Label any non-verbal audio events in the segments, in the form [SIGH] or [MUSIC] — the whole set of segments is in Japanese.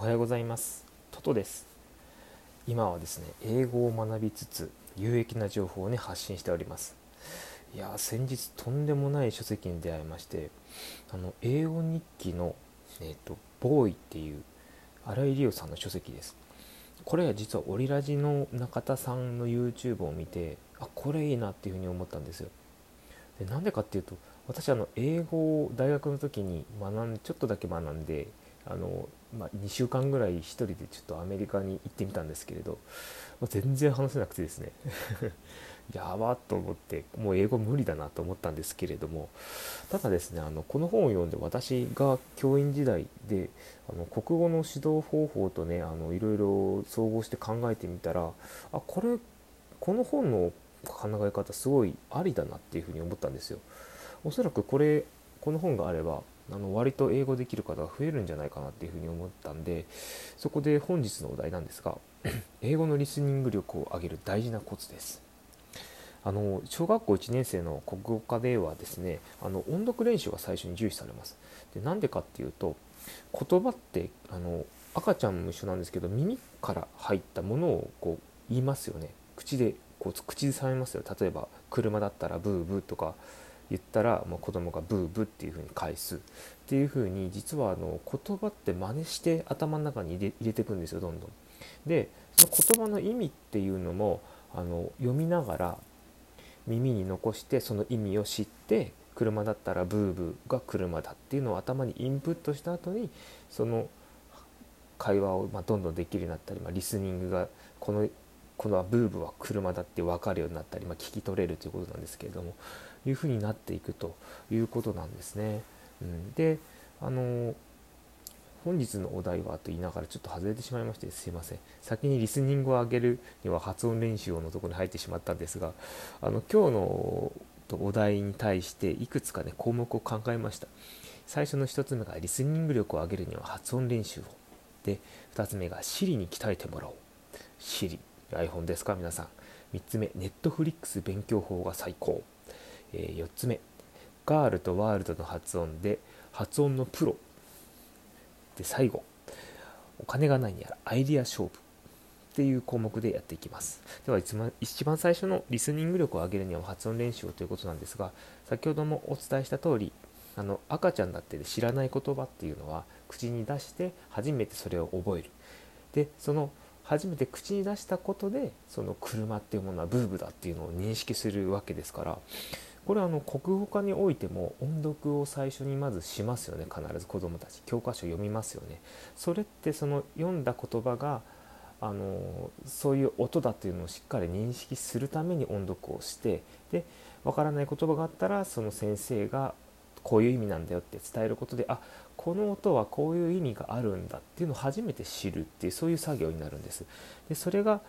おはようございます。トトです。今はですね英語を学びつつ有益な情報をね発信しております。いや先日とんでもない書籍に出会いましてあの英語日記のえっ、ー、とボーイっていう新井理央さんの書籍です。これは実はオリラジの中田さんの YouTube を見てあこれいいなっていうふうに思ったんですよ。でなんでかっていうと私あの英語を大学の時に学んでちょっとだけ学んであの、まあ、2週間ぐらい1人でちょっとアメリカに行ってみたんですけれど、まあ、全然話せなくてですね [LAUGHS] やばっと思ってもう英語無理だなと思ったんですけれどもただですねあのこの本を読んで私が教員時代であの国語の指導方法とねあのいろいろ総合して考えてみたらあこれこの本の考え方すごいありだなっていうふうに思ったんですよ。おそらくこれこの本があればあの割と英語できる方が増えるんじゃないかなっていうふうに思ったんでそこで本日のお題なんですが [CLEARS THROAT] 英語のリスニング力を上げる大事なコツです。あの小学校1年生の国語科ではですねあの音読練習が最初に重視されます。でなんでかっていうと言葉ってあの赤ちゃんも一緒なんですけど耳から入ったものをこう言いますよね。口でこう口でさめますよ。例えば車だったらブーブーとか言ったら、まあ、子供がブーブーっていうふうに返すっていうふうに実はあの言葉って真似して頭の中に入れ入れていくんですよどんどん。でその言葉の意味っていうのもあの読みながら耳に残してその意味を知って車だったらブーブーが車だっていうのを頭にインプットした後にその会話をまどんどんできるようになったり、まあ、リスニングがこのこのブーブーは車だって分かるようになったり、まあ、聞き取れるということなんですけれどもいうふうになっていくということなんですね。うん、であの本日のお題はと言いながらちょっと外れてしまいましてすいません。先にリスニングを上げるには発音練習をのとこに入ってしまったんですがあの今日のお題に対していくつかね項目を考えました。最初の1つ目がリスニング力を上げるには発音練習をで2つ目が Siri に鍛えてもらおう。Siri iPhone ですか？皆さん。3つ目ネットフリックス勉強法が最高、え、4つ目。ガールとワールドの発音で発音のプロ。で最後。お金がないにやらアイディア勝負。っていう項目でやっていきます。では一番最初のリスニング力を上げるには発音練習をということなんですが先ほどもお伝えした通りあの赤ちゃんだって知らない言葉っていうのは口に出して初めてそれを覚える。でその初めて口に出したことでその車っていうものはブーブだっていうのを認識するわけですからこれはあの国語科においても音読を最初にまずしますよね必ず子どもたち教科書読みますよね。それってその読んだ言葉があのそういう音だっていうのをしっかり認識するために音読をしてでわからない言葉があったらその先生がこういう意味なんだよって伝えることであこの音はこういう意味があるんだっていうのを初めて知るっていうそういう作業になるんです。でそれが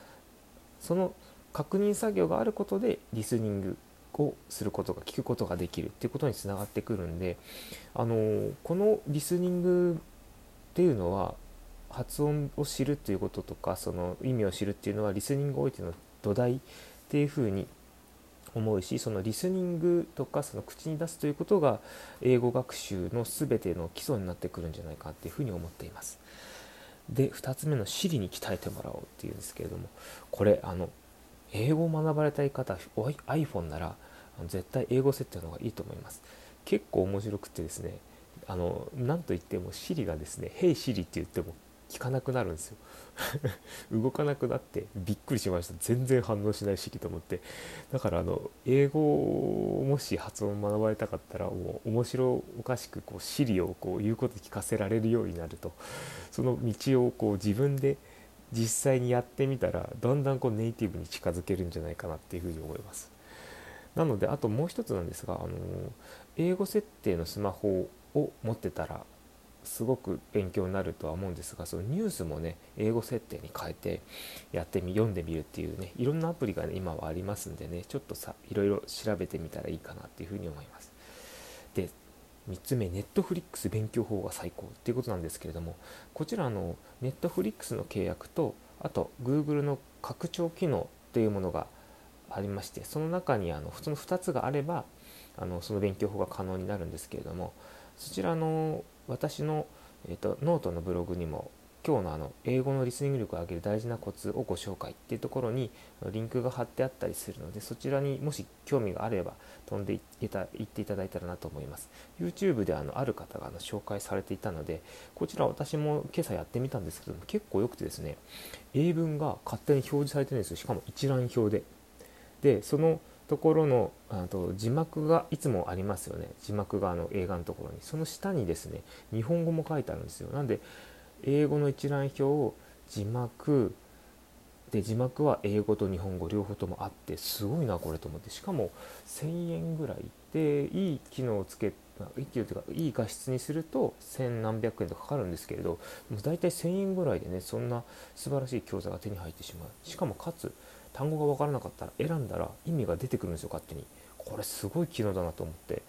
その確認作業があることでリスニングをすることが聞くことができるっていうことにつながってくるんであのこのリスニングっていうのは発音を知るっていうこととかその意味を知るっていうのはリスニングおいての土台っていうふうに思うしそのリスニングとかその口に出すということが英語学習の全ての基礎になってくるんじゃないかっていうふうに思っています。で2つ目の「シリに鍛えてもらおう」っていうんですけれどもこれあの英語を学ばれたい方 iPhone なら絶対英語設定の方がいいと思います。結構面白くてですねあの何と言っても Siri がですね「Hey Siri」って言っても聞かなくなるんですよ。[LAUGHS] 動かなくなってびっくりしました。全然反応しないしと思って。だからあの英語をもし発音を学ばれたかったらもう面白おかしくこう Siri をこう言うこと聞かせられるようになると。その道をこう自分で実際にやってみたらだんだんこうネイティブに近づけるんじゃないかなっていうふうに思います。なのであともう一つなんですがあの英語設定のスマホを持ってたらすごく勉強になるとは思うんですがそのニュースもね英語設定に変えてやってみ読んでみるっていうねいろんなアプリがね今はありますんでねちょっとさいろいろ調べてみたらいいかなっていうふうに思いますで3つ目ネットフリックス勉強法が最高ということなんですけれどもこちらのネットフリックスの契約とあと Google の拡張機能というものがありましてその中にあのその2つがあればあのその勉強法が可能になるんですけれどもそちらの私の、えーと、ノートのブログにも今日のあの英語のリスニング力を上げる大事なコツをご紹介っていうところにリンクが貼ってあったりするのでそちらにもし興味があれば飛んでいった行っていただいたらなと思います。YouTube であのある方があの紹介されていたのでこちら私も今朝やってみたんですけども結構良くてですね英文が勝手に表示されてるんですよ。しかも一覧表で。でそのところのあと字幕がいつもありますよね。字幕があの映画のところに。その下にですね日本語も書いてあるんですよ。なんで英語の一覧表を字幕。で字幕は英語と日本語両方ともあってすごいなこれと思って。しかも1000円ぐらいでいい機能をつけいい機能というかいい画質にすると千何百円とかかるんですけれどもう大体1000円ぐらいでねそんな素晴らしい教材が手に入ってしまう。しかもかつ単語が分からなかったら選んだら意味が出てくるんですよ勝手に。これすごい機能だなと思って。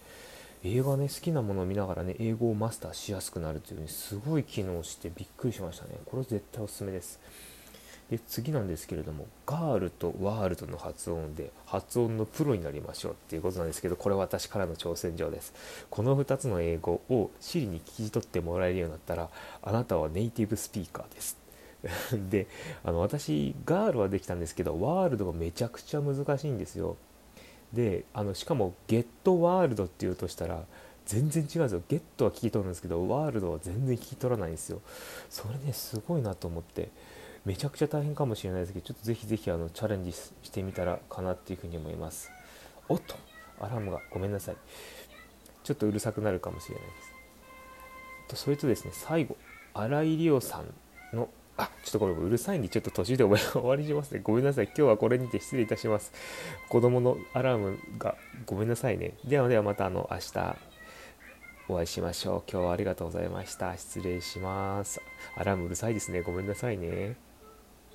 映画ね好きなものを見ながらね英語をマスターしやすくなるという、ね、すごい機能してびっくりしましたね。これ絶対おすすめです。で次なんですけれどもガールとワールドの発音で発音のプロになりましょうっていうことなんですけどこれは私からの挑戦状です。この2つの英語を Siri に聞き取ってもらえるようになったらあなたはネイティブスピーカーです。[LAUGHS] であの私ガールはできたんですけどワールドがめちゃくちゃ難しいんですよ。であのしかもゲットワールドっていうとしたら全然違うんですよ。ゲットは聞き取るんですけどワールドは全然聞き取らないんですよ。それねすごいなと思って。めちゃくちゃ大変かもしれないですけどちょっとぜひぜひあのチャレンジしてみたらかなっていうふうに思います。おっとアラームが。ごめんなさい。ちょっとうるさくなるかもしれないです。とそれとですね最後新井理央さんのあ、ちょっとこれうるさいんで、ちょっと途中で終わりにしますね。ごめんなさい。今日はこれにて失礼いたします。子供のアラームがごめんなさいね。ではではまたあの明日お会いしましょう。今日はありがとうございました。失礼します。アラームうるさいですね。ごめんなさいね。